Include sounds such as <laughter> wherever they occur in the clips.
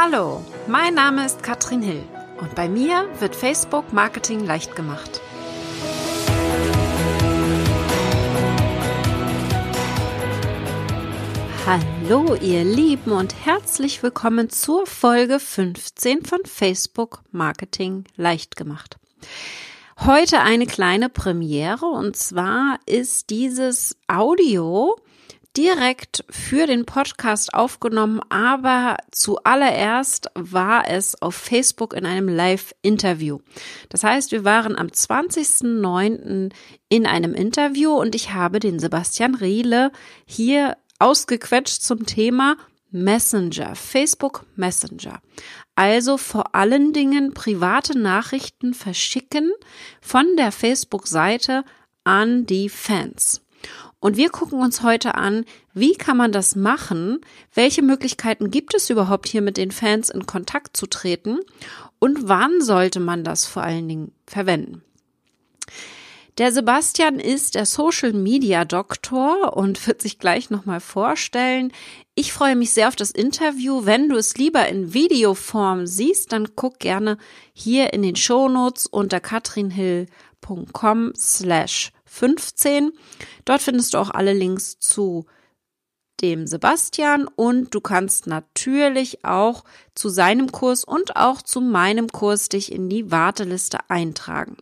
Hallo, mein Name ist Katrin Hill und bei mir wird Facebook Marketing leicht gemacht. Hallo ihr Lieben und herzlich willkommen zur Folge 15 von Facebook Marketing leicht gemacht. Heute eine kleine Premiere und zwar ist dieses Audio direkt für den Podcast aufgenommen, aber zuallererst war es auf Facebook in einem Live-Interview. Das heißt, wir waren am 20.09. in einem Interview und ich habe den Sebastian Riele hier ausgequetscht zum Thema Messenger, Facebook Messenger. Also vor allen Dingen private Nachrichten verschicken von der Facebook-Seite an die Fans. Und wir gucken uns heute an, wie kann man das machen? Welche Möglichkeiten gibt es überhaupt hier mit den Fans in Kontakt zu treten? Und wann sollte man das vor allen Dingen verwenden? Der Sebastian ist der Social Media Doktor und wird sich gleich nochmal vorstellen. Ich freue mich sehr auf das Interview. Wenn du es lieber in Videoform siehst, dann guck gerne hier in den Shownotes unter katrinhill.com slash 15. Dort findest du auch alle Links zu dem Sebastian und du kannst natürlich auch zu seinem Kurs und auch zu meinem Kurs dich in die Warteliste eintragen.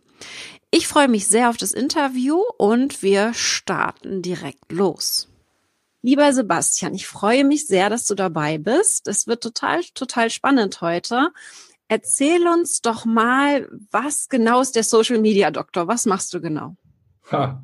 Ich freue mich sehr auf das Interview und wir starten direkt los. Lieber Sebastian, ich freue mich sehr, dass du dabei bist. Es wird total, total spannend heute. Erzähl uns doch mal, was genau ist der Social Media Doktor? Was machst du genau? Ha.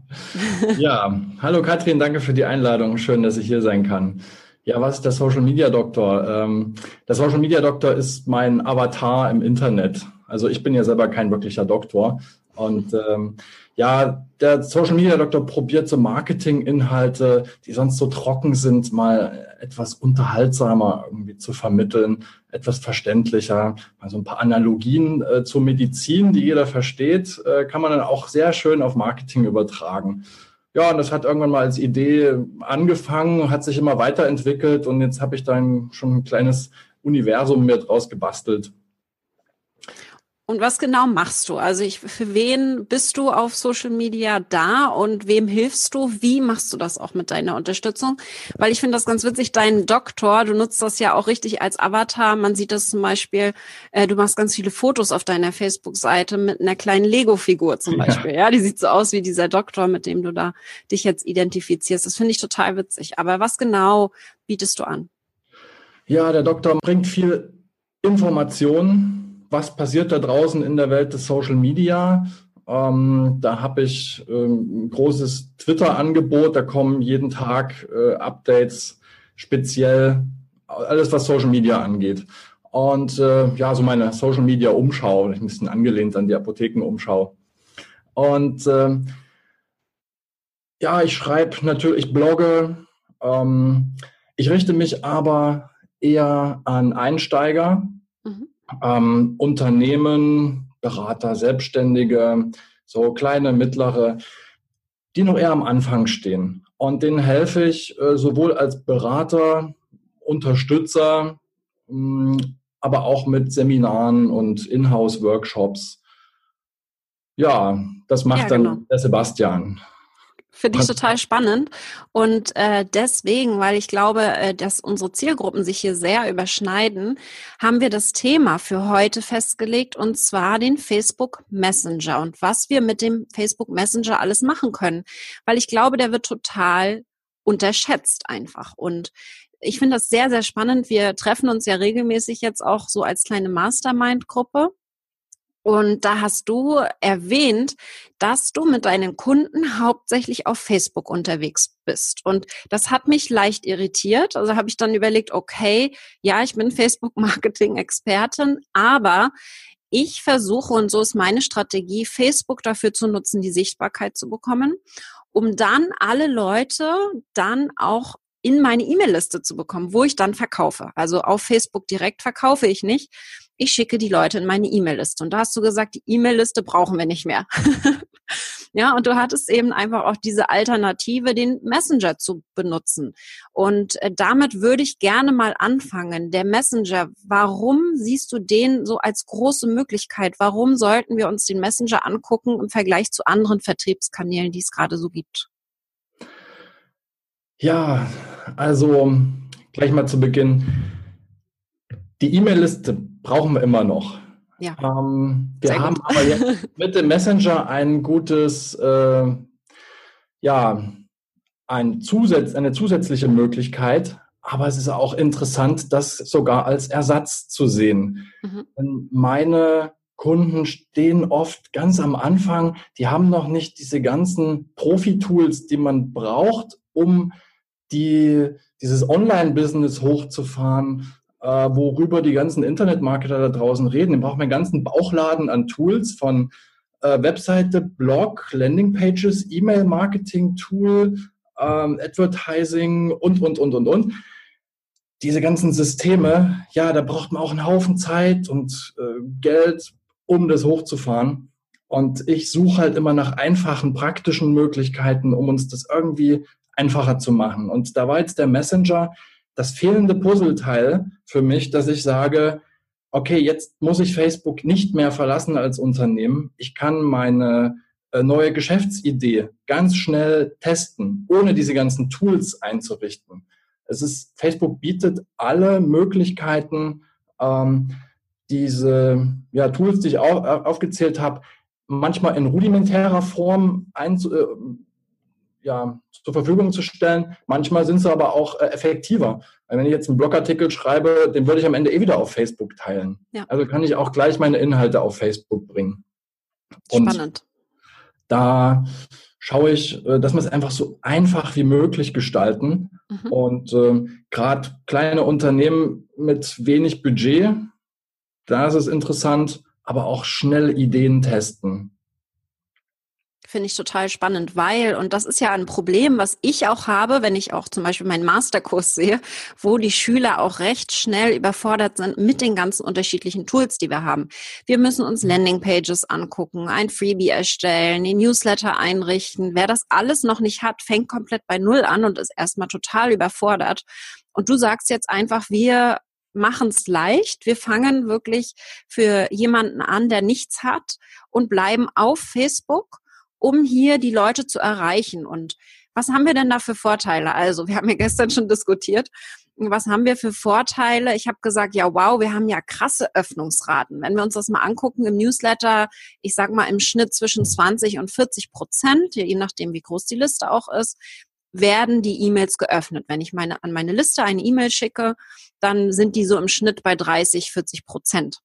Ja, hallo Katrin, danke für die Einladung. Schön, dass ich hier sein kann. Ja, was ist der Social Media Doktor? Ähm, der Social Media Doktor ist mein Avatar im Internet. Also ich bin ja selber kein wirklicher Doktor. Und ähm, ja, der Social Media Doktor probiert so Marketinginhalte, die sonst so trocken sind, mal etwas unterhaltsamer irgendwie zu vermitteln, etwas verständlicher. Also ein paar Analogien äh, zur Medizin, die jeder versteht, äh, kann man dann auch sehr schön auf Marketing übertragen. Ja, und das hat irgendwann mal als Idee angefangen, hat sich immer weiterentwickelt und jetzt habe ich dann schon ein kleines Universum mir draus gebastelt. Und was genau machst du? Also ich, für wen bist du auf Social Media da und wem hilfst du? Wie machst du das auch mit deiner Unterstützung? Weil ich finde das ganz witzig, dein Doktor, du nutzt das ja auch richtig als Avatar. Man sieht das zum Beispiel, äh, du machst ganz viele Fotos auf deiner Facebook-Seite mit einer kleinen Lego-Figur zum Beispiel. Ja. ja, die sieht so aus wie dieser Doktor, mit dem du da dich jetzt identifizierst. Das finde ich total witzig. Aber was genau bietest du an? Ja, der Doktor bringt viel Information was passiert da draußen in der Welt des Social Media. Ähm, da habe ich ähm, ein großes Twitter-Angebot, da kommen jeden Tag äh, Updates, speziell alles, was Social Media angeht. Und äh, ja, so meine Social Media Umschau, ein bisschen angelehnt an die Apothekenumschau. Und äh, ja, ich schreibe natürlich, ich blogge. Ähm, ich richte mich aber eher an Einsteiger, ähm, Unternehmen, Berater, Selbstständige, so kleine, mittlere, die noch eher am Anfang stehen. Und denen helfe ich äh, sowohl als Berater, Unterstützer, mh, hm, aber auch mit Seminaren und Inhouse-Workshops. Ja, das macht ja, genau. dann der Sebastian. Finde ich total spannend. Und äh, deswegen, weil ich glaube, äh, dass unsere Zielgruppen sich hier sehr überschneiden, haben wir das Thema für heute festgelegt und zwar den Facebook Messenger und was wir mit dem Facebook Messenger alles machen können. Weil ich glaube, der wird total unterschätzt einfach. Und ich finde das sehr, sehr spannend. Wir treffen uns ja regelmäßig jetzt auch so als kleine Mastermind-Gruppe. Und da hast du erwähnt, dass du mit deinen Kunden hauptsächlich auf Facebook unterwegs bist. Und das hat mich leicht irritiert. Also habe ich dann überlegt, okay, ja, ich bin Facebook-Marketing-Expertin, aber ich versuche, und so ist meine Strategie, Facebook dafür zu nutzen, die Sichtbarkeit zu bekommen, um dann alle Leute dann auch in meine E-Mail-Liste zu bekommen, wo ich dann verkaufe. Also auf Facebook direkt verkaufe ich nicht. Ich schicke die Leute in meine E-Mail-Liste. Und da hast du gesagt, die E-Mail-Liste brauchen wir nicht mehr. <laughs> Ja, und du hattest eben einfach auch diese Alternative, den Messenger zu benutzen. Und äh, damit würde ich gerne mal anfangen. Der Messenger, warum siehst du den so als große Möglichkeit? Warum sollten wir uns den Messenger angucken im Vergleich zu anderen Vertriebskanälen, die es gerade so gibt? Ja, also gleich mal zu Beginn. Die E-Mail-Liste brauchen wir immer noch. Ja. Ähm, wir Sehr haben gut. aber jetzt <laughs> mit dem Messenger ein gutes, äh, ja, ein Zusatz, eine zusätzliche Möglichkeit, aber es ist auch interessant, das sogar als Ersatz zu sehen. Mhm. Meine Kunden stehen oft ganz am Anfang, die haben noch nicht diese ganzen Profi-Tools, die man braucht, um die, dieses Online-Business hochzufahren, äh, worüber die ganzen Internetmarketer da draußen reden. Den braucht man einen ganzen Bauchladen an Tools von äh, Webseite, Blog, Landingpages, E-Mail-Marketing-Tool, ähm, Advertising und, und, und, und, und. Diese ganzen Systeme, ja, da braucht man auch einen Haufen Zeit und äh, Geld, um das hochzufahren. Und ich suche halt immer nach einfachen, praktischen Möglichkeiten, um uns das irgendwie einfacher zu machen. Und da war jetzt der Messenger das fehlende Puzzleteil für mich, dass ich sage, okay, jetzt muss ich Facebook nicht mehr verlassen als Unternehmen. Ich kann meine äh, neue Geschäftsidee ganz schnell testen, ohne diese ganzen Tools einzurichten. Es ist, Facebook bietet alle Möglichkeiten, ähm, diese ja, Tools, die ich auch, äh, aufgezählt habe, manchmal in rudimentärer Form einzu, äh, ja, zur Verfügung zu stellen. Manchmal sind sie aber auch äh, effektiver. Weil wenn ich jetzt einen Blogartikel schreibe, den würde ich am Ende eh wieder auf Facebook teilen. Ja. Also kann ich auch gleich meine Inhalte auf Facebook bringen. Und Spannend. Da schaue ich, äh, dass wir es einfach so einfach wie möglich gestalten. Mhm. Und äh, gerade kleine Unternehmen mit wenig Budget, da ist es interessant, aber auch schnell Ideen testen. Finde ich total spannend, weil, und das ist ja ein Problem, was ich auch habe, wenn ich auch zum Beispiel meinen Masterkurs sehe, wo die Schüler auch recht schnell überfordert sind mit den ganzen unterschiedlichen Tools, die wir haben. Wir müssen uns Landingpages angucken, ein Freebie erstellen, den Newsletter einrichten. Wer das alles noch nicht hat, fängt komplett bei Null an und ist erstmal total überfordert. Und du sagst jetzt einfach, wir machen es leicht. Wir fangen wirklich für jemanden an, der nichts hat und bleiben auf Facebook um hier die Leute zu erreichen. Und was haben wir denn da für Vorteile? Also, wir haben ja gestern schon diskutiert. Was haben wir für Vorteile? Ich habe gesagt, ja, wow, wir haben ja krasse Öffnungsraten. Wenn wir uns das mal angucken im Newsletter, ich sage mal im Schnitt zwischen 20 und 40 Prozent, je nachdem, wie groß die Liste auch ist, werden die E-Mails geöffnet. Wenn ich meine, an meine Liste eine E-Mail schicke, dann sind die so im Schnitt bei 30, 40 Prozent.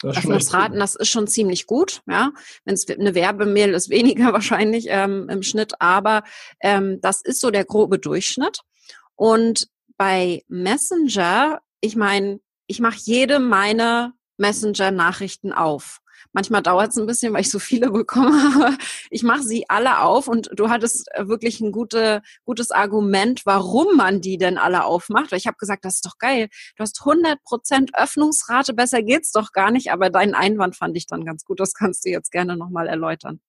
Das Öffnungsraten, das ist schon ziemlich gut, ja. Wenn es eine Werbemail ist, weniger <laughs> wahrscheinlich ähm, im Schnitt, aber ähm, das ist so der grobe Durchschnitt. Und bei Messenger, ich meine, ich mache jede meiner Messenger-Nachrichten auf. Manchmal dauert es ein bisschen, weil ich so viele <laughs> bekomme, aber ich mache sie alle auf und du hattest äh, wirklich ein gute, gutes Argument, warum man die denn alle aufmacht. Weil ich habe gesagt, das ist doch geil. Du hast 100 Prozent Öffnungsrate, besser geht's doch gar nicht, aber deinen Einwand fand ich dann ganz gut. Das kannst du jetzt gerne nochmal erläutern.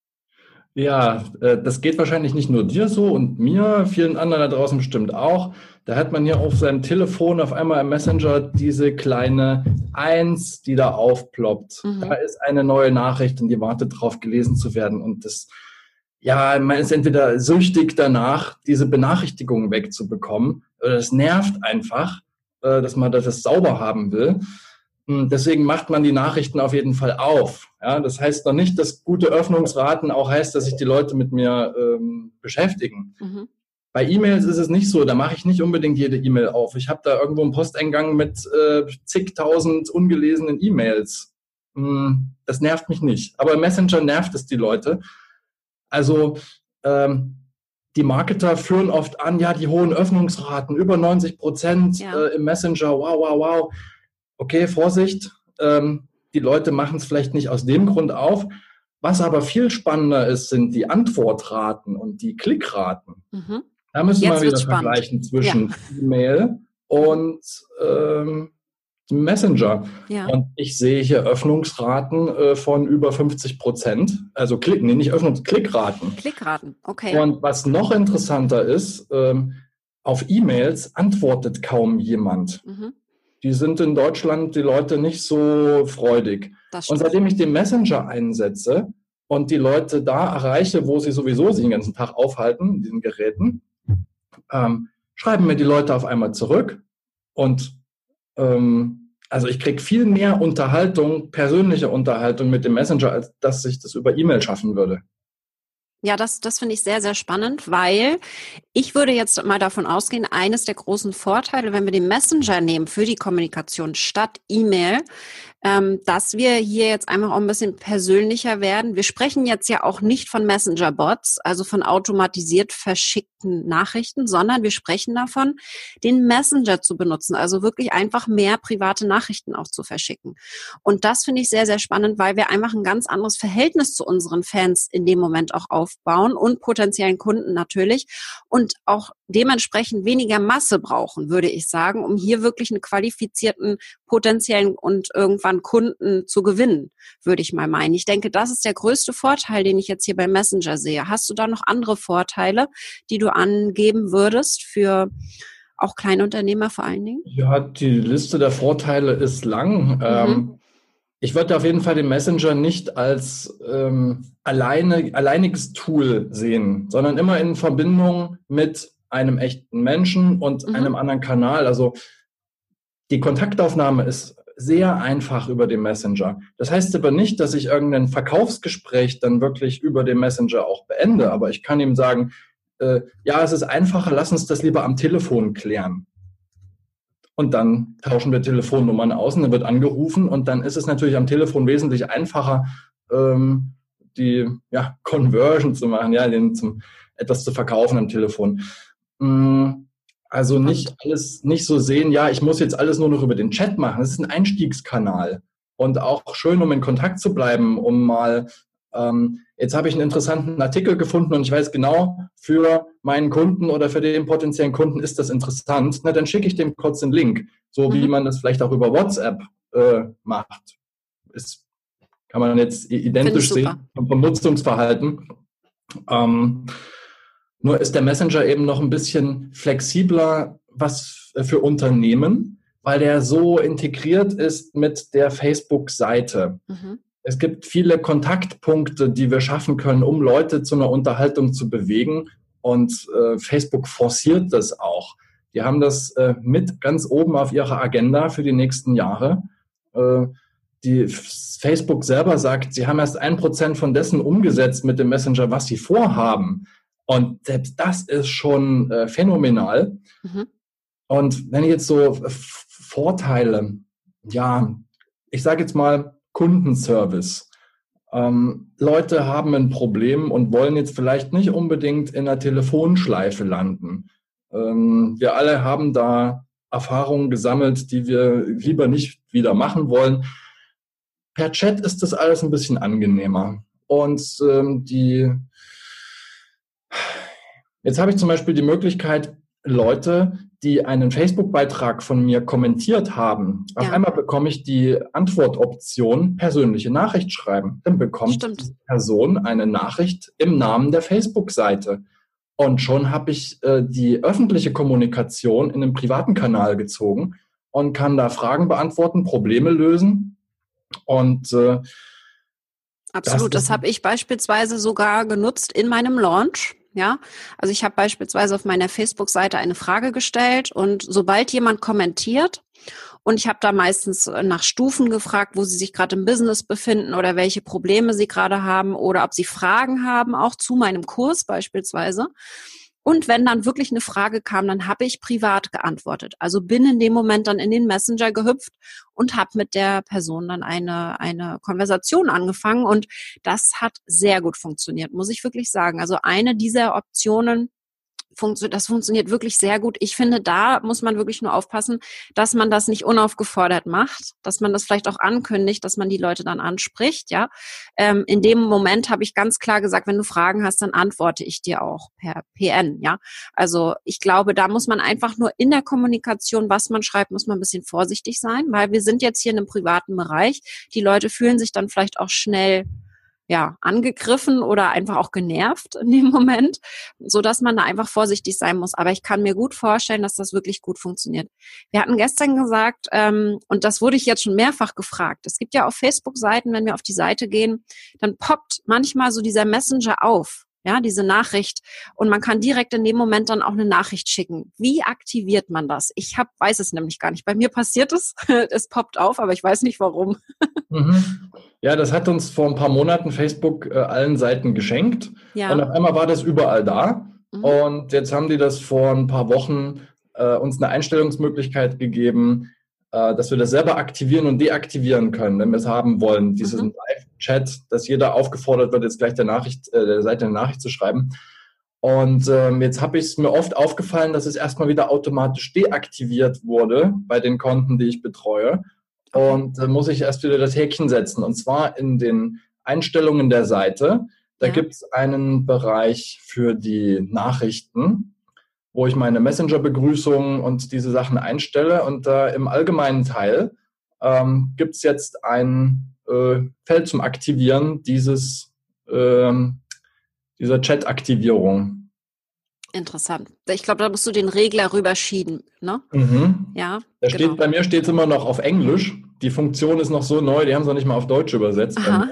Ja, äh, das geht wahrscheinlich nicht nur dir so und mir, vielen anderen da draußen bestimmt auch. Da hat man hier auf seinem Telefon auf einmal im Messenger diese kleine Eins, die da aufploppt. Mhm. Da ist eine neue Nachricht und die wartet drauf, gelesen zu werden. Und das, ja, man ist entweder süchtig danach, diese Benachrichtigungen wegzubekommen, oder es nervt einfach, äh, dass man das sauber haben will. Hm, deswegen macht man die Nachrichten auf jeden Fall auf. Ja, das heißt noch nicht, dass gute Öffnungsraten auch heißt, dass sich die Leute mit mir ähm, beschäftigen. Mhm. Bei E-Mails ist es nicht so, da mache ich nicht unbedingt jede E-Mail auf. Ich habe da irgendwo einen Posteingang mit äh, zigtausend ungelesenen E-Mails. Hm, das nervt mich nicht. Aber Messenger nervt es die Leute. Also ähm, die Marketer führen oft an, ja, die hohen Öffnungsraten, über 90 Prozent ja. äh, im Messenger, wow, wow, wow okay, Vorsicht, ähm, die Leute machen es vielleicht nicht aus dem Grund auf. Was aber viel spannender ist, sind die Antwortraten und die Klickraten. Mhm. Da müssen Jetzt wir wieder vergleichen zwischen ja. E-Mail und ähm, Messenger. Ja. Und ich sehe hier Öffnungsraten äh, von über 50 Prozent. Also Klick, nee, nicht Öffnungs-, Klickraten. Klickraten, okay. Und was noch interessanter ist, ähm, auf E-Mails antwortet kaum jemand. Mhm. Die sind in Deutschland die Leute nicht so freudig. Und seitdem ich den Messenger einsetze und die Leute da erreiche, wo sie sowieso sich den ganzen Tag aufhalten, diesen Geräten, ähm, schreiben mir die Leute auf einmal zurück und ähm, also ich kriege viel mehr Unterhaltung, persönliche Unterhaltung mit dem Messenger, als dass ich das über E-Mail schaffen würde. Ja, das, das finde ich sehr, sehr spannend, weil ich würde jetzt mal davon ausgehen, eines der großen Vorteile, wenn wir den Messenger nehmen für die Kommunikation statt E-Mail, ähm, dass wir hier jetzt einfach auch ein bisschen persönlicher werden. Wir sprechen jetzt ja auch nicht von Messenger-Bots, also von automatisiert verschickten Nachrichten, sondern wir sprechen davon, den Messenger zu benutzen, also wirklich einfach mehr private Nachrichten auch zu verschicken. Und das finde ich sehr, sehr spannend, weil wir einfach ein ganz anderes Verhältnis zu unseren Fans in dem Moment auch aufbauen und potenziellen Kunden natürlich und auch dementsprechend weniger Masse brauchen, würde ich sagen, um hier wirklich einen qualifizierten potenziellen und irgendwann Kunden zu gewinnen, würde ich mal meinen. Ich denke, das ist der größte Vorteil, den ich jetzt hier bei Messenger sehe. Hast du da noch andere Vorteile, die du angeben würdest für auch Kleinunternehmer vor allen Dingen? Ja, die Liste der Vorteile ist lang. Mhm. Ähm, ich würde auf jeden Fall den Messenger nicht als ähm, alleine, alleiniges Tool sehen, sondern immer in Verbindung mit einem echten Menschen und mhm. einem anderen Kanal. Also die Kontaktaufnahme ist sehr einfach über den Messenger. Das heißt aber nicht, dass ich irgendein Verkaufsgespräch dann wirklich über den Messenger auch beende, aber ich kann ihm sagen, äh, ja, es ist einfacher, lass uns das lieber am Telefon klären. Und dann tauschen wir Telefonnummern aus und dann wird angerufen und dann ist es natürlich am Telefon wesentlich einfacher, ähm, die ja, Conversion zu machen, ja, den zum, etwas zu verkaufen am Telefon. Mm, also nicht alles, nicht so sehen, ja, ich muss jetzt alles nur noch über den Chat machen. Das ist ein Einstiegskanal. Und auch schön, um in Kontakt zu bleiben, um mal ähm, jetzt habe ich einen interessanten Artikel gefunden und ich weiß genau, für meinen Kunden oder für den potenziellen Kunden ist das interessant. Na, dann schicke ich dem kurz den Link, so mhm. wie man das vielleicht auch über WhatsApp äh, macht. Ist, kann man jetzt identisch sehen vom Nutzungsverhalten. Ähm, nur ist der Messenger eben noch ein bisschen flexibler, was für Unternehmen, weil der so integriert ist mit der Facebook-Seite. Mhm. Es gibt viele Kontaktpunkte, die wir schaffen können, um Leute zu einer Unterhaltung zu bewegen. Und äh, Facebook forciert das auch. Die haben das äh, mit ganz oben auf ihrer Agenda für die nächsten Jahre. Äh, die Facebook selber sagt, sie haben erst ein Prozent von dessen umgesetzt mit dem Messenger, was sie vorhaben. Und selbst das ist schon äh, phänomenal. Mhm. Und wenn ich jetzt so Vorteile, ja, ich sage jetzt mal, Kundenservice. Ähm, Leute haben ein Problem und wollen jetzt vielleicht nicht unbedingt in einer Telefonschleife landen. Ähm, wir alle haben da Erfahrungen gesammelt, die wir lieber nicht wieder machen wollen. Per Chat ist das alles ein bisschen angenehmer. Und ähm, die jetzt habe ich zum Beispiel die Möglichkeit, Leute, die einen Facebook-Beitrag von mir kommentiert haben. Ja. Auf einmal bekomme ich die Antwortoption persönliche Nachricht schreiben. Dann bekommt Stimmt. die Person eine Nachricht im Namen der Facebook-Seite. Und schon habe ich äh, die öffentliche Kommunikation in einen privaten Kanal gezogen und kann da Fragen beantworten, Probleme lösen. Und äh, Absolut, das, das habe ich beispielsweise sogar genutzt in meinem Launch ja, also ich habe beispielsweise auf meiner Facebook-Seite eine Frage gestellt und sobald jemand kommentiert und ich habe da meistens nach Stufen gefragt, wo sie sich gerade im Business befinden oder welche Probleme sie gerade haben oder ob sie Fragen haben, auch zu meinem Kurs beispielsweise. Und wenn dann wirklich eine Frage kam, dann habe ich privat geantwortet. Also bin in dem Moment dann in den Messenger gehüpft und habe mit der Person dann eine, eine Konversation angefangen. Und das hat sehr gut funktioniert, muss ich wirklich sagen. Also eine dieser Optionen funktio das funktioniert wirklich sehr gut. Ich finde, da muss man wirklich nur aufpassen, dass man das nicht unaufgefordert macht, dass man das vielleicht auch ankündigt, dass man die Leute dann anspricht, ja. Ähm, in dem Moment habe ich ganz klar gesagt, wenn du Fragen hast, dann antworte ich dir auch per PN, ja. Also ich glaube, da muss man einfach nur in der Kommunikation, was man schreibt, muss man ein bisschen vorsichtig sein, weil wir sind jetzt hier in einem privaten Bereich. Die Leute fühlen sich dann vielleicht auch schnell ja, angegriffen oder einfach auch genervt in dem Moment, so dass man da einfach vorsichtig sein muss. Aber ich kann mir gut vorstellen, dass das wirklich gut funktioniert. Wir hatten gestern gesagt, ähm, und das wurde ich jetzt schon mehrfach gefragt. Es gibt ja auf Facebook-Seiten, wenn wir auf die Seite gehen, dann poppt manchmal so dieser Messenger auf ja, diese Nachricht. Und man kann direkt in dem Moment dann auch eine Nachricht schicken. Wie aktiviert man das? Ich hab, weiß es nämlich gar nicht. Bei mir passiert es, <laughs> es poppt auf, aber ich weiß nicht warum. Mhm. Ja, das hat uns vor ein paar Monaten Facebook äh, allen Seiten geschenkt. Ja. Und auf einmal war das überall da. Mhm. Und jetzt haben die das vor ein paar Wochen äh, uns eine Einstellungsmöglichkeit gegeben, dass wir das selber aktivieren und deaktivieren können, wenn wir es haben wollen. Dieses mhm. Live-Chat, dass jeder aufgefordert wird, jetzt gleich der Nachricht, äh, der Seite eine Nachricht zu schreiben. Und ähm, jetzt habe ich es mir oft aufgefallen, dass es erstmal wieder automatisch deaktiviert wurde bei den Konten, die ich betreue. Und äh, muss ich erst wieder das Häkchen setzen. Und zwar in den Einstellungen der Seite. Da ja. gibt es einen Bereich für die Nachrichten wo ich meine Messenger-Begrüßung und diese Sachen einstelle. Und äh, im allgemeinen Teil ähm, gibt es jetzt ein äh, Feld zum Aktivieren dieses, ähm, dieser Chat-Aktivierung. Interessant. Ich glaube, da musst du den Regler rüberschieben, ne? Mhm. Ja. Da genau. steht, bei mir steht es immer noch auf Englisch. Die Funktion ist noch so neu, die haben es noch nicht mal auf Deutsch übersetzt. Aha.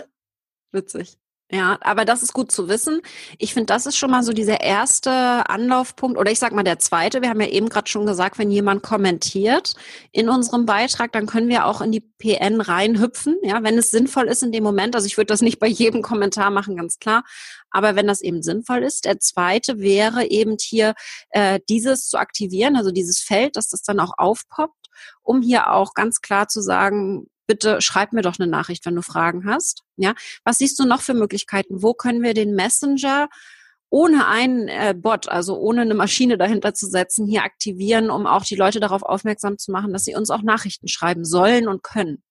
Witzig. Ja, aber das ist gut zu wissen. Ich finde, das ist schon mal so dieser erste Anlaufpunkt oder ich sag mal der zweite. Wir haben ja eben gerade schon gesagt, wenn jemand kommentiert in unserem Beitrag, dann können wir auch in die PN reinhüpfen, ja, wenn es sinnvoll ist in dem Moment. Also ich würde das nicht bei jedem Kommentar machen, ganz klar. Aber wenn das eben sinnvoll ist, der zweite wäre eben hier äh, dieses zu aktivieren, also dieses Feld, dass das dann auch aufpoppt, um hier auch ganz klar zu sagen, bitte schreib mir doch eine Nachricht, wenn du Fragen hast. Ja, was siehst du noch für Möglichkeiten? Wo können wir den Messenger ohne einen äh, Bot, also ohne eine Maschine dahinter zu setzen, hier aktivieren, um auch die Leute darauf aufmerksam zu machen, dass sie uns auch Nachrichten schreiben sollen und können?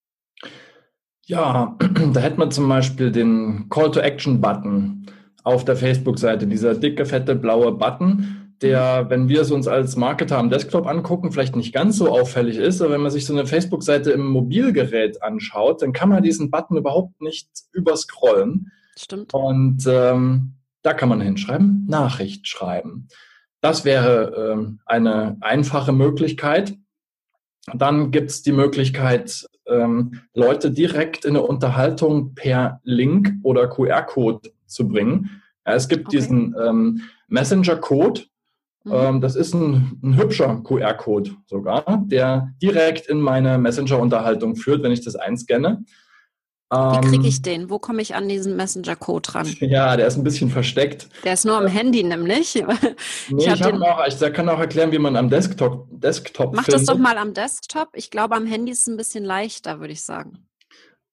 Ja, <clears throat> da hätte man zum Beispiel den Call-to-Action-Button auf der Facebook-Seite, dieser dicke, fette, blaue Button der, wenn wir es uns als Marketer am Desktop angucken, vielleicht nicht ganz so auffällig ist, aber wenn man sich so eine Facebook-Seite im Mobilgerät anschaut, dann kann man diesen Button überhaupt nicht überscrollen. Stimmt. Und ähm, da kann man hinschreiben, Nachricht schreiben. Das wäre ähm, eine einfache Möglichkeit. Dann gibt es die Möglichkeit, ähm, Leute direkt in eine Unterhaltung per Link oder QR-Code zu bringen. Ja, es gibt okay. diesen ähm, Messenger-Code, Mhm. Ähm, das ist ein, ein hübscher QR-Code sogar, der direkt in meine Messenger-Unterhaltung führt, wenn ich das einscanne. Wie kriege ähm, ich den? Wo komme ich an diesen Messenger-Code ran? <laughs> Ja, der ist ein bisschen versteckt. Der ist nur am Handy nämlich. <laughs> nee, ich, ich, auch, ich kann auch erklären, wie man am Desktop, Desktop Mach findet. das doch mal am Desktop. Ich glaube, am Handy ist es ein bisschen leichter, würde ich sagen.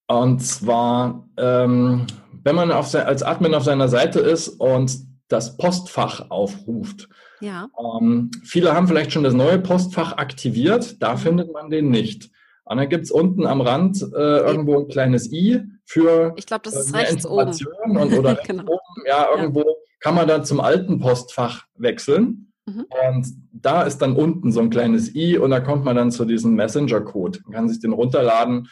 Und zwar, ähm, wenn man auf, als Admin auf seiner Seite ist und das Postfach aufruft, ja. Ähm, viele haben vielleicht schon das neue Postfach aktiviert, da mhm. findet man den nicht. Und dann gibt es unten am Rand äh, irgendwo ein kleines i für ich glaube, das ist äh, rechts oben. Und, oder <laughs> rechts genau. oben. Ja, irgendwo ja. kann man dann zum alten Postfach wechseln. Mhm. Und da ist dann unten so ein kleines i und da kommt man dann zu diesem Messenger-Code. Man kann sich den runterladen.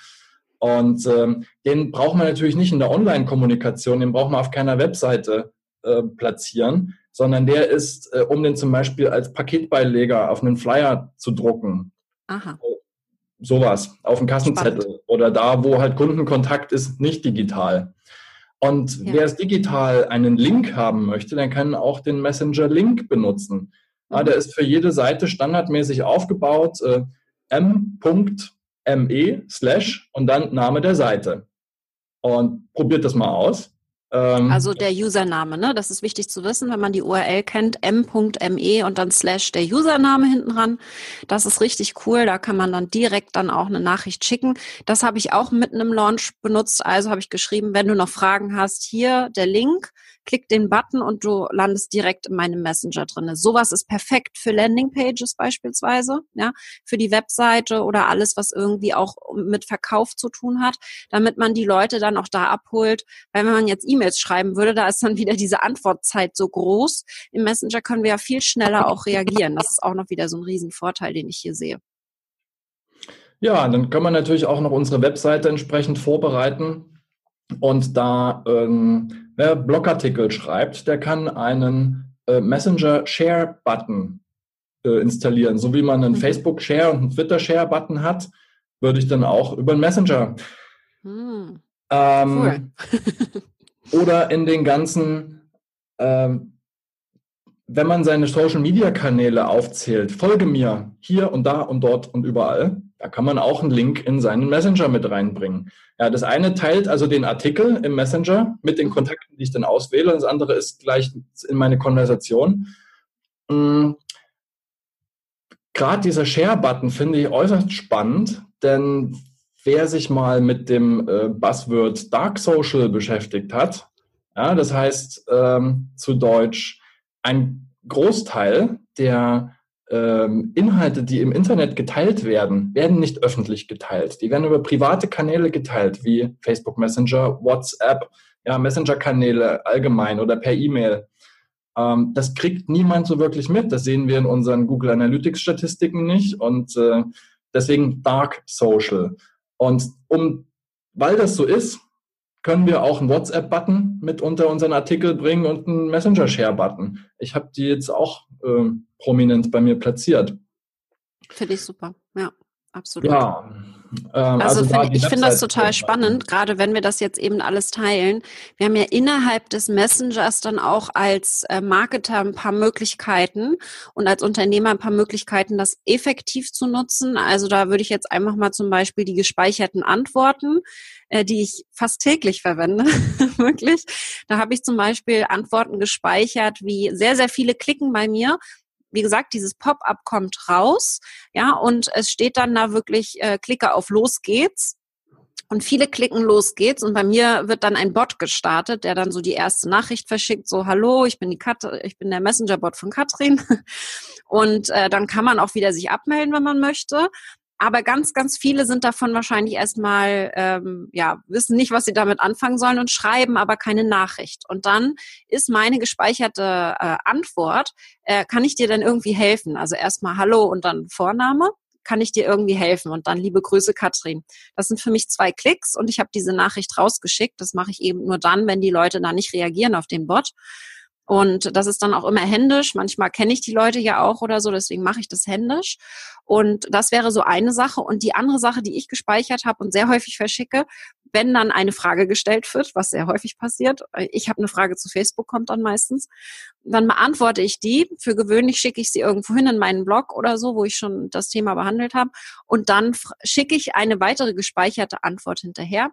Und ähm, den braucht man natürlich nicht in der Online-Kommunikation, den braucht man auf keiner Webseite äh, platzieren, sondern der ist, äh, um den zum Beispiel als Paketbeileger auf einen Flyer zu drucken. Aha. Sowas, auf einen Kassenzettel Spannend. oder da, wo halt Kundenkontakt ist, nicht digital. Und ja. wer es digital einen Link haben möchte, der kann auch den Messenger-Link benutzen. Mhm. Ja, der ist für jede Seite standardmäßig aufgebaut, äh, m.me slash und dann Name der Seite. Und probiert das mal aus. Ähm, also der Username, ne? Das ist wichtig zu wissen, wenn man die URL kennt, m.me und dann slash der Username hinten dran. Das ist richtig cool. Da kann man dann direkt dann auch eine Nachricht schicken. Das habe ich auch mit einem Launch benutzt. Also habe ich geschrieben, wenn du noch Fragen hast, hier der Link klick den Button und du landest direkt in meinem Messenger drinne. Sowas ist perfekt für Landingpages beispielsweise, ja, für die Webseite oder alles, was irgendwie auch mit Verkauf zu tun hat, damit man die Leute dann auch da abholt. Weil wenn man jetzt E-Mails schreiben würde, da ist dann wieder diese Antwortzeit so groß. Im Messenger können wir ja viel schneller auch reagieren. Das ist auch noch wieder so ein Riesenvorteil, den ich hier sehe. Ja, dann kann man natürlich auch noch unsere Webseite entsprechend vorbereiten. Und da ähm, wer Blogartikel schreibt, der kann einen äh, Messenger Share Button äh, installieren. So wie man einen mhm. Facebook Share und einen Twitter Share Button hat, würde ich dann auch über einen Messenger. Mhm. Ähm, cool. <laughs> <laughs> oder in den ganzen, ähm, wenn man seine Social Media Kanäle aufzählt, folge mir hier und da und dort und überall. Da kann man auch einen Link in seinen Messenger mit reinbringen. Ja, das eine teilt also den Artikel im Messenger mit den Kontakten, die ich dann auswähle. Das andere ist gleich in meine Konversation. Mhm. Gerade dieser Share-Button finde ich äußerst spannend, denn wer sich mal mit dem äh, Buzzword Dark Social beschäftigt hat, ja, das heißt ähm, zu Deutsch, ein Großteil der ähm, Inhalte, die im Internet geteilt werden, werden nicht öffentlich geteilt. Die werden über private Kanäle geteilt, wie Facebook Messenger, WhatsApp, ja, Messenger-Kanäle allgemein oder per E-Mail. Ähm, das kriegt niemand so wirklich mit. Das sehen wir in unseren Google Analytics-Statistiken nicht. Und äh, deswegen Dark Social. Und um, weil das so ist, können wir auch einen WhatsApp-Button mit unter unseren Artikel bringen und einen Messenger-Share-Button. Ich habe die jetzt auch äh, prominent bei mir platziert. Finde ich super, ja, absolut. Ja, also, also find, ich finde das total spannend, gerade wenn wir das jetzt eben alles teilen. Wir haben ja innerhalb des Messengers dann auch als äh, Marketer ein paar Möglichkeiten und als Unternehmer ein paar Möglichkeiten, das effektiv zu nutzen. Also da würde ich jetzt einfach mal zum Beispiel die gespeicherten Antworten, äh, die ich fast täglich verwende, <laughs> wirklich. Da habe ich zum Beispiel Antworten gespeichert, wie sehr, sehr viele klicken bei mir wie gesagt, dieses Pop-up kommt raus, ja, und es steht dann da wirklich, äh, klicke auf Los geht's. Und viele klicken, los geht's. Und bei mir wird dann ein Bot gestartet, der dann so die erste Nachricht verschickt, so, hallo, ich bin die Kat ich bin der Messenger-Bot von Katrin. <laughs> Und äh, dann kann man auch wieder sich abmelden, wenn man möchte. Aber ganz, ganz viele sind davon wahrscheinlich erstmal, ähm, ja, wissen nicht, was sie damit anfangen sollen und schreiben aber keine Nachricht. Und dann ist meine gespeicherte äh, Antwort, äh, kann ich dir denn irgendwie helfen? Also erstmal Hallo und dann Vorname. Kann ich dir irgendwie helfen? Und dann liebe Grüße, Katrin. Das sind für mich zwei Klicks und ich habe diese Nachricht rausgeschickt. Das mache ich eben nur dann, wenn die Leute da nicht reagieren auf den Bot. Und das ist dann auch immer händisch. Manchmal kenne ich die Leute ja auch oder so, deswegen mache ich das händisch. Und das wäre so eine Sache. Und die andere Sache, die ich gespeichert habe und sehr häufig verschicke, wenn dann eine Frage gestellt wird, was sehr häufig passiert, ich habe eine Frage zu Facebook, kommt dann meistens, dann beantworte ich die. Für gewöhnlich schicke ich sie irgendwo hin in meinen Blog oder so, wo ich schon das Thema behandelt habe. Und dann schicke ich eine weitere gespeicherte Antwort hinterher.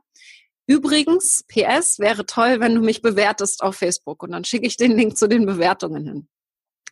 Übrigens, PS, wäre toll, wenn du mich bewertest auf Facebook und dann schicke ich den Link zu den Bewertungen hin.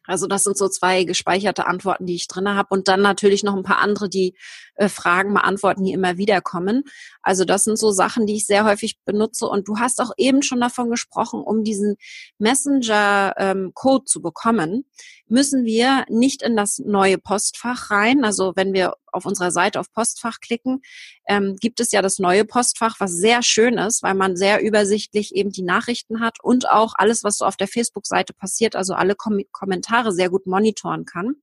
Also das sind so zwei gespeicherte Antworten, die ich drinne habe und dann natürlich noch ein paar andere, die äh, Fragen beantworten, die immer wieder kommen. Also das sind so Sachen, die ich sehr häufig benutze und du hast auch eben schon davon gesprochen, um diesen Messenger-Code ähm, zu bekommen, müssen wir nicht in das neue Postfach rein. Also wenn wir auf unserer Seite auf Postfach klicken, ähm, gibt es ja das neue Postfach, was sehr schön ist, weil man sehr übersichtlich eben die Nachrichten hat und auch alles, was so auf der Facebook-Seite passiert, also alle Kom Kommentare sehr gut monitoren kann.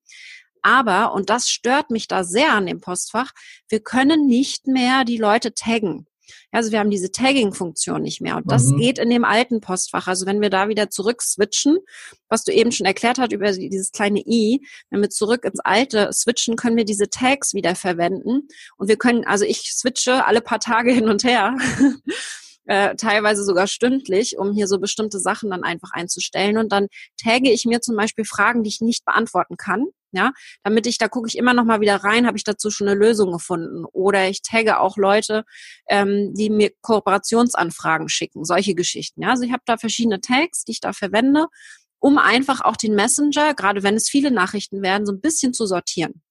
Aber, und das stört mich da sehr an dem Postfach, wir können nicht mehr die Leute taggen. Also wir haben diese Tagging-Funktion nicht mehr. Und das mhm. geht in dem alten Postfach. Also wenn wir da wieder zurück switchen, was du eben schon erklärt hast über dieses kleine i, wenn wir zurück ins alte switchen, können wir diese Tags wieder verwenden. Und wir können, also ich switche alle paar Tage hin und her. <laughs> Äh, teilweise sogar stündlich, um hier so bestimmte Sachen dann einfach einzustellen. Und dann tagge ich mir zum Beispiel Fragen, die ich nicht beantworten kann Ja, damit ich, da gucke ich immer noch mal wieder rein, habe ich dazu schon eine Lösung gefunden. Oder ich tagge auch Leute, ähm, die mir Kooperationsanfragen schicken, solche Geschichten. Ja, also ich habe da verschiedene Tags, die ich da verwende, um einfach auch den Messenger, gerade wenn es viele Nachrichten werden, so ein bisschen zu sortieren.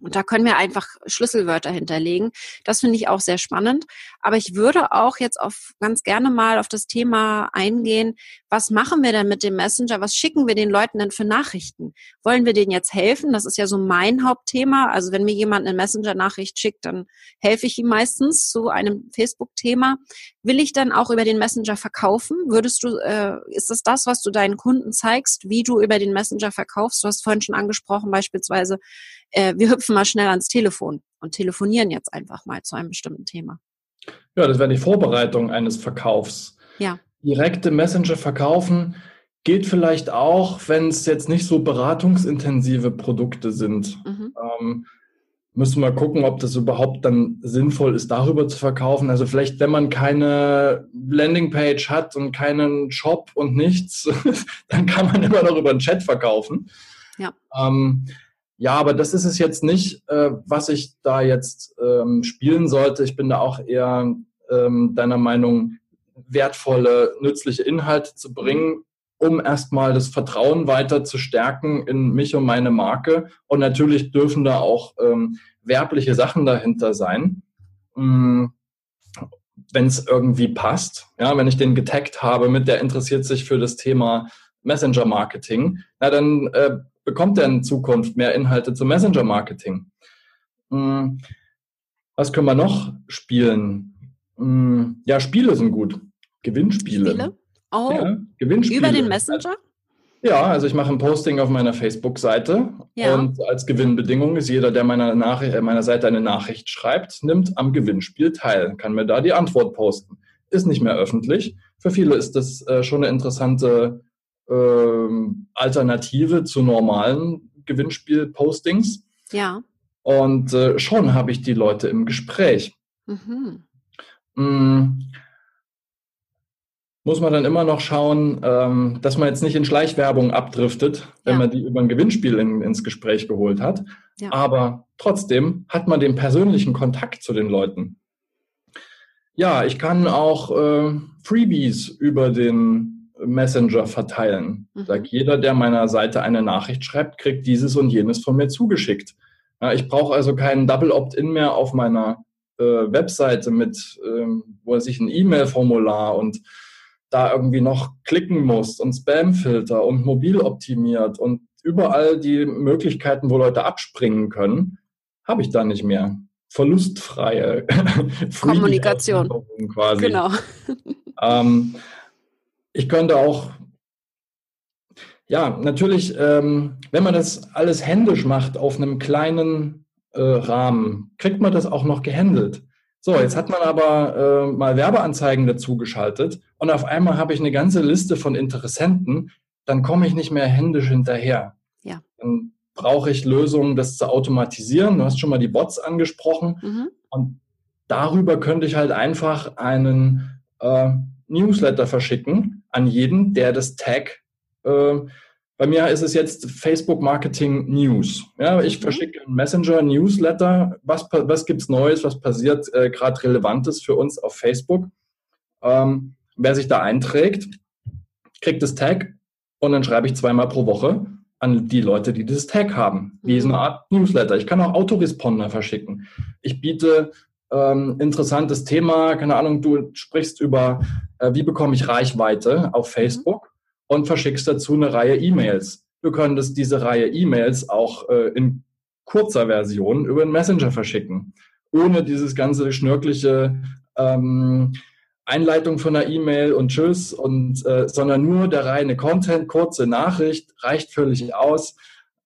Und da können wir einfach Schlüsselwörter hinterlegen. Das finde ich auch sehr spannend. Aber ich würde auch jetzt auf ganz gerne mal auf das Thema eingehen. Was machen wir denn mit dem Messenger? Was schicken wir den Leuten denn für Nachrichten? Wollen wir denen jetzt helfen? Das ist ja so mein Hauptthema. Also wenn mir jemand eine Messenger-Nachricht schickt, dann helfe ich ihm meistens zu einem Facebook-Thema. Will ich dann auch über den Messenger verkaufen? Würdest du, äh, ist das das, was du deinen Kunden zeigst, wie du über den Messenger verkaufst? Du hast vorhin schon angesprochen, beispielsweise äh, wir hüpfen mal schnell ans Telefon und telefonieren jetzt einfach mal zu einem bestimmten Thema. Ja, das wäre die Vorbereitung eines Verkaufs. Ja. Direkte Messenger verkaufen geht vielleicht auch, wenn es jetzt nicht so beratungsintensive Produkte sind. Mhm. Ähm, müssen wir gucken, ob das überhaupt dann sinnvoll ist, darüber zu verkaufen. Also vielleicht, wenn man keine Landingpage hat und keinen Shop und nichts, <laughs> dann kann man immer noch über einen Chat verkaufen. Ja. Ähm, ja, aber das ist es jetzt nicht, äh, was ich da jetzt ähm, spielen sollte. Ich bin da auch eher ähm, deiner Meinung, wertvolle, nützliche Inhalte zu bringen, um erstmal das Vertrauen weiter zu stärken in mich und meine Marke. Und natürlich dürfen da auch ähm, werbliche Sachen dahinter sein. Mm, wenn es irgendwie passt, ja, wenn ich den getaggt habe mit, der interessiert sich für das Thema Messenger Marketing, na dann äh, bekommt er in Zukunft mehr Inhalte zum Messenger-Marketing? Hm, was können wir noch spielen? Hm, ja, Spiele sind gut. Gewinnspiele. Spiele? Oh, ja, Gewinnspiele. über den Messenger? Ja, also ich mache ein Posting auf meiner Facebook-Seite ja. und als Gewinnbedingung ist jeder, der meiner, Nachricht, äh, meiner Seite eine Nachricht schreibt, nimmt am Gewinnspiel teil, kann mir da die Antwort posten. Ist nicht mehr öffentlich. Für viele ist das äh, schon eine interessante ähm, Alternative zu normalen Gewinnspiel-Postings. Ja. Und äh, schon habe ich die Leute im Gespräch. Mhm. Mm, muss man dann immer noch schauen, ähm, dass man jetzt nicht in Schleichwerbung abdriftet, wenn ja. man die über ein Gewinnspiel in, ins Gespräch geholt hat. Ja. Aber trotzdem hat man den persönlichen Kontakt zu den Leuten. Ja, ich kann auch äh, Freebies über den Messenger verteilen. Mhm. Sag, jeder, der meiner Seite eine Nachricht schreibt, kriegt dieses und jenes von mir zugeschickt. Ja, ich brauche also keinen Double Opt-in mehr auf meiner äh, Webseite mit, ähm, wo er sich ein E-Mail-Formular und da irgendwie noch klicken muss und Spam-Filter und mobil optimiert und überall die Möglichkeiten, wo Leute abspringen können, habe ich da nicht mehr. Verlustfreie <laughs> Kommunikation quasi. Genau. <laughs> Ähm, ich könnte auch, ja, natürlich, ähm, wenn man das alles händisch macht auf einem kleinen äh, Rahmen, kriegt man das auch noch gehandelt. So, jetzt hat man aber äh, mal Werbeanzeigen dazu geschaltet und auf einmal habe ich eine ganze Liste von Interessenten, dann komme ich nicht mehr händisch hinterher. Ja. Dann brauche ich Lösungen, das zu automatisieren. Du hast schon mal die Bots angesprochen. Mhm. Und darüber könnte ich halt einfach einen äh, Newsletter verschicken an jeden, der das Tag, äh, bei mir ist es jetzt Facebook Marketing News. Ja, ich mhm. verschicke einen Messenger Newsletter. Was, was gibt's Neues? Was passiert äh, gerade Relevantes für uns auf Facebook? Ähm, wer sich da einträgt, kriegt das Tag und dann schreibe ich zweimal pro Woche an die Leute, die dieses Tag haben. Wie so eine mhm. Art Newsletter. Ich kann auch Autoresponder verschicken. Ich biete ähm, interessantes Thema, keine Ahnung, du sprichst über, äh, wie bekomme ich Reichweite auf mhm. Facebook. Und verschickst dazu eine Reihe E-Mails. Du könntest diese Reihe E-Mails auch äh, in kurzer Version über den Messenger verschicken, ohne dieses ganze schnörkliche ähm, Einleitung von einer E-Mail und Tschüss und äh, sondern nur der reine Content, kurze Nachricht reicht völlig aus.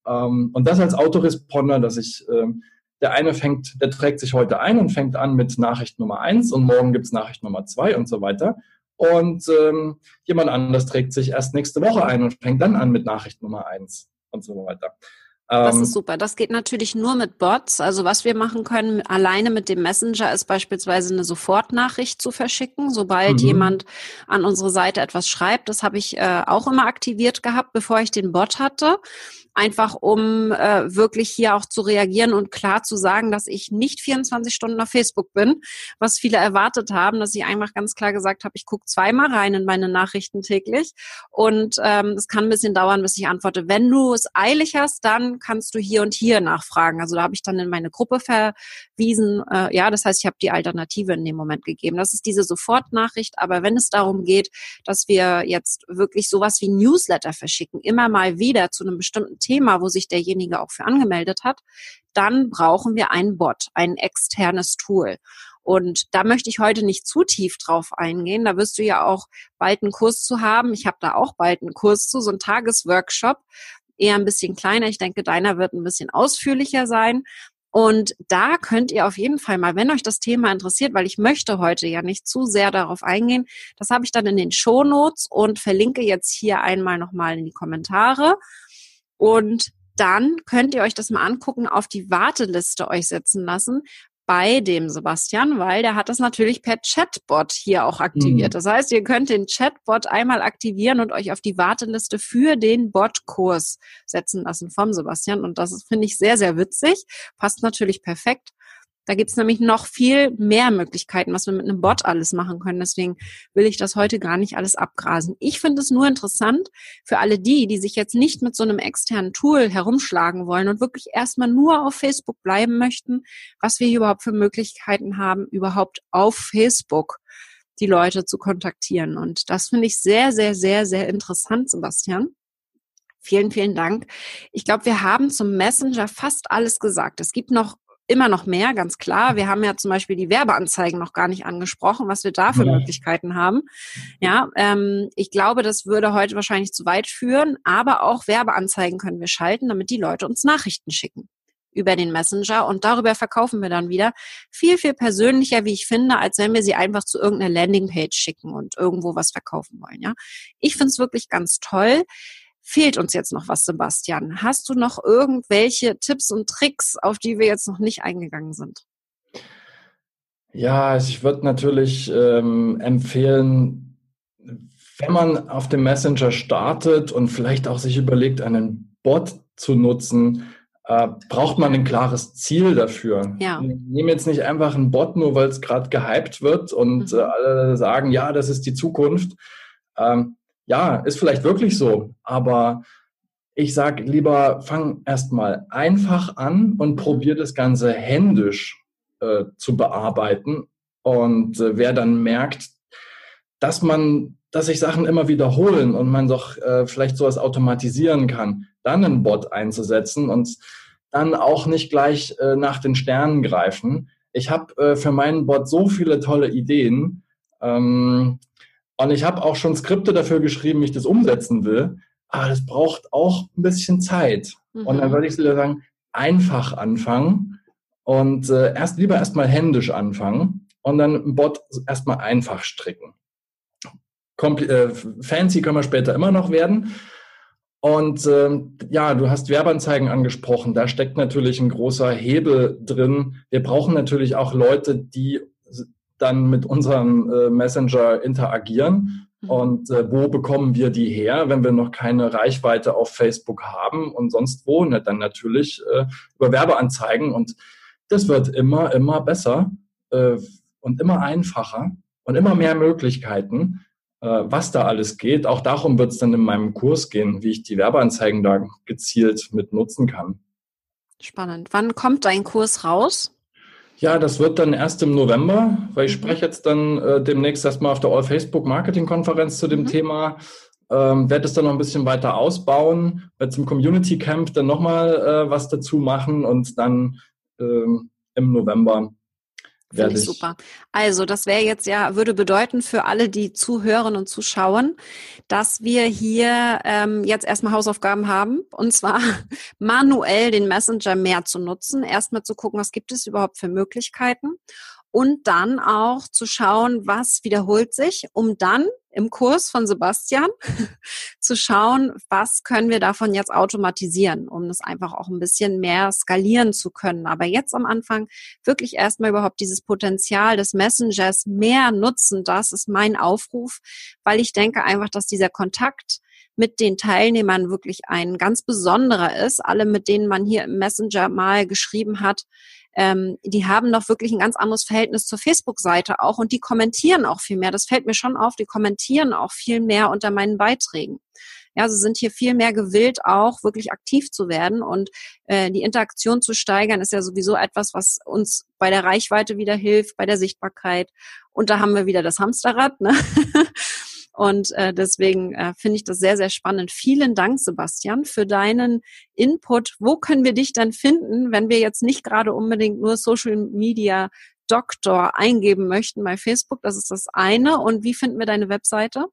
Ähm, und das als Autoresponder, dass ich ähm, der eine fängt, der trägt sich heute ein und fängt an mit Nachricht Nummer eins und morgen gibt's Nachricht Nummer zwei und so weiter. Und ähm, jemand anders trägt sich erst nächste Woche ein und fängt dann an mit Nachricht Nummer eins und so weiter. Das ist ähm, super. Das geht natürlich nur mit Bots. Also was wir machen können alleine mit dem Messenger ist beispielsweise eine Sofortnachricht zu verschicken, sobald mhm. jemand an unsere Seite etwas schreibt. Das habe ich äh, auch immer aktiviert gehabt, bevor ich den Bot hatte. Einfach um äh, wirklich hier auch zu reagieren und klar zu sagen, dass ich nicht 24 Stunden auf Facebook bin, was viele erwartet haben, dass ich einfach ganz klar gesagt habe, ich gucke zweimal rein in meine Nachrichten täglich und ähm, es kann ein bisschen dauern, bis ich antworte. Wenn du es eilig hast, dann kannst du hier und hier nachfragen. Also da habe ich dann in meine Gruppe verwiesen. Äh, ja, das heißt, ich habe die Alternative in dem Moment gegeben. Das ist diese Sofortnachricht. Aber wenn es darum geht, dass wir jetzt wirklich sowas wie Newsletter verschicken, immer mal wieder zu einem bestimmten Thema, wo sich derjenige auch für angemeldet hat, dann brauchen wir einen Bot, ein externes Tool. Und da möchte ich heute nicht zu tief drauf eingehen. Da wirst du ja auch bald einen Kurs zu haben. Ich habe da auch bald einen Kurs zu, so ein Tagesworkshop, eher ein bisschen kleiner. Ich denke, deiner wird ein bisschen ausführlicher sein. Und da könnt ihr auf jeden Fall mal, wenn euch das Thema interessiert, weil ich möchte heute ja nicht zu sehr darauf eingehen, das habe ich dann in den Show Notes und verlinke jetzt hier einmal nochmal in die Kommentare. Und dann könnt ihr euch das mal angucken, auf die Warteliste euch setzen lassen, bei dem Sebastian, weil der hat das natürlich per Chatbot hier auch aktiviert. Mhm. Das heißt, ihr könnt den Chatbot einmal aktivieren und euch auf die Warteliste für den Bot-Kurs setzen lassen vom Sebastian. Und das finde ich sehr, sehr witzig. Passt natürlich perfekt da gibt's nämlich noch viel mehr Möglichkeiten, was wir mit einem Bot alles machen können. Deswegen will ich das heute gar nicht alles abgrasen. Ich finde es nur interessant für alle die, die sich jetzt nicht mit so einem externen Tool herumschlagen wollen und wirklich erstmal nur auf Facebook bleiben möchten, was wir hier überhaupt für Möglichkeiten haben, überhaupt auf Facebook die Leute zu kontaktieren. Und das finde ich sehr, sehr, sehr, sehr interessant, Sebastian. Vielen, vielen Dank. Ich glaube, wir haben zum Messenger fast alles gesagt. Es gibt noch immer noch mehr, ganz klar. Wir haben ja zum Beispiel die Werbeanzeigen noch gar nicht angesprochen, was wir da für ja. Möglichkeiten haben. Ja, ähm, ich glaube, das würde heute wahrscheinlich zu weit führen, aber auch Werbeanzeigen können wir schalten, damit die Leute uns Nachrichten schicken über den Messenger und darüber verkaufen wir dann wieder viel, viel persönlicher, wie ich finde, als wenn wir sie einfach zu irgendeiner Landingpage schicken und irgendwo was verkaufen wollen. Ja, ich finde es wirklich ganz toll fehlt uns jetzt noch was, Sebastian. Hast du noch irgendwelche Tipps und Tricks, auf die wir jetzt noch nicht eingegangen sind? Ja, also ich würde natürlich ähm, empfehlen, wenn man auf dem Messenger startet und vielleicht auch sich überlegt, einen Bot zu nutzen, äh, braucht man ein klares Ziel dafür. Ja. Ich nehme jetzt nicht einfach einen Bot, nur weil es gerade gehypt wird und mhm. äh, alle sagen, ja, das ist die Zukunft. Ähm, ja, ist vielleicht wirklich so, aber ich sage lieber, fang erstmal einfach an und probier das Ganze händisch äh, zu bearbeiten. Und äh, wer dann merkt, dass man, dass sich Sachen immer wiederholen und man doch äh, vielleicht sowas automatisieren kann, dann einen Bot einzusetzen und dann auch nicht gleich äh, nach den Sternen greifen. Ich habe äh, für meinen Bot so viele tolle Ideen. Ähm, und ich habe auch schon Skripte dafür geschrieben, wie ich das umsetzen will. Aber das braucht auch ein bisschen Zeit. Mhm. Und dann mhm. würde ich sagen, einfach anfangen und äh, erst lieber erstmal händisch anfangen und dann ein Bot erstmal einfach stricken. Kompl äh, fancy können wir später immer noch werden. Und äh, ja, du hast Werbeanzeigen angesprochen. Da steckt natürlich ein großer Hebel drin. Wir brauchen natürlich auch Leute, die dann mit unserem äh, Messenger interagieren. Mhm. Und äh, wo bekommen wir die her, wenn wir noch keine Reichweite auf Facebook haben und sonst wo? Ne, dann natürlich äh, über Werbeanzeigen. Und das wird immer, immer besser äh, und immer einfacher und immer mehr Möglichkeiten, äh, was da alles geht. Auch darum wird es dann in meinem Kurs gehen, wie ich die Werbeanzeigen da gezielt mit nutzen kann. Spannend. Wann kommt dein Kurs raus? Ja, das wird dann erst im November, weil ich mhm. spreche jetzt dann äh, demnächst erstmal auf der All Facebook Marketing Konferenz zu dem mhm. Thema. Ähm, werde es dann noch ein bisschen weiter ausbauen, werde zum Community Camp dann nochmal äh, was dazu machen und dann ähm, im November Finde ich super. Also, das wäre jetzt ja, würde bedeuten für alle, die zuhören und zuschauen, dass wir hier ähm, jetzt erstmal Hausaufgaben haben. Und zwar <laughs> manuell den Messenger mehr zu nutzen. Erstmal zu gucken, was gibt es überhaupt für Möglichkeiten. Und dann auch zu schauen, was wiederholt sich, um dann im Kurs von Sebastian, <laughs> zu schauen, was können wir davon jetzt automatisieren, um das einfach auch ein bisschen mehr skalieren zu können. Aber jetzt am Anfang wirklich erstmal überhaupt dieses Potenzial des Messengers mehr nutzen. Das ist mein Aufruf, weil ich denke einfach, dass dieser Kontakt mit den Teilnehmern wirklich ein ganz besonderer ist. Alle, mit denen man hier im Messenger mal geschrieben hat, ähm, die haben noch wirklich ein ganz anderes Verhältnis zur Facebook-Seite auch und die kommentieren auch viel mehr. Das fällt mir schon auf, die kommentieren auch viel mehr unter meinen Beiträgen. Ja, sie sind hier viel mehr gewillt, auch wirklich aktiv zu werden und äh, die Interaktion zu steigern, ist ja sowieso etwas, was uns bei der Reichweite wieder hilft, bei der Sichtbarkeit. Und da haben wir wieder das Hamsterrad. Ne? <laughs> Und äh, deswegen äh, finde ich das sehr, sehr spannend. Vielen Dank, Sebastian, für deinen Input. Wo können wir dich dann finden, wenn wir jetzt nicht gerade unbedingt nur Social Media Doktor eingeben möchten bei Facebook? Das ist das eine. Und wie finden wir deine Webseite?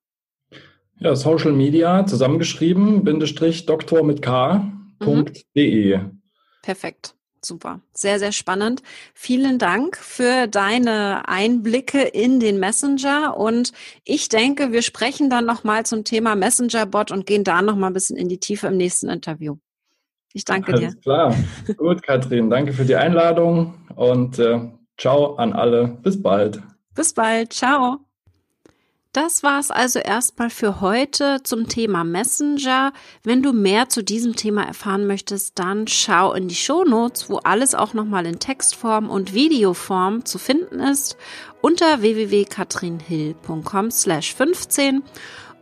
Ja, Social Media zusammengeschrieben, Bindestrich Doktor mit K.de. Mhm. Perfekt. Super, sehr, sehr spannend. Vielen Dank für deine Einblicke in den Messenger und ich denke, wir sprechen dann nochmal zum Thema Messenger-Bot und gehen da nochmal ein bisschen in die Tiefe im nächsten Interview. Ich danke Alles dir. Klar, gut, Katrin, danke für die Einladung und äh, ciao an alle. Bis bald. Bis bald, ciao. Das war's also erstmal für heute zum Thema Messenger. Wenn du mehr zu diesem Thema erfahren möchtest, dann schau in die Show Notes, wo alles auch nochmal in Textform und Videoform zu finden ist, unter www.katrinhill.com slash 15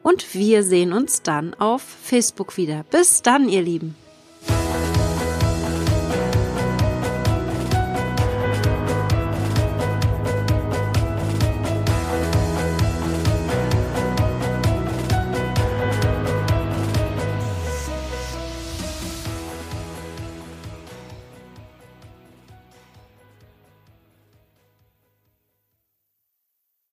und wir sehen uns dann auf Facebook wieder. Bis dann, ihr Lieben.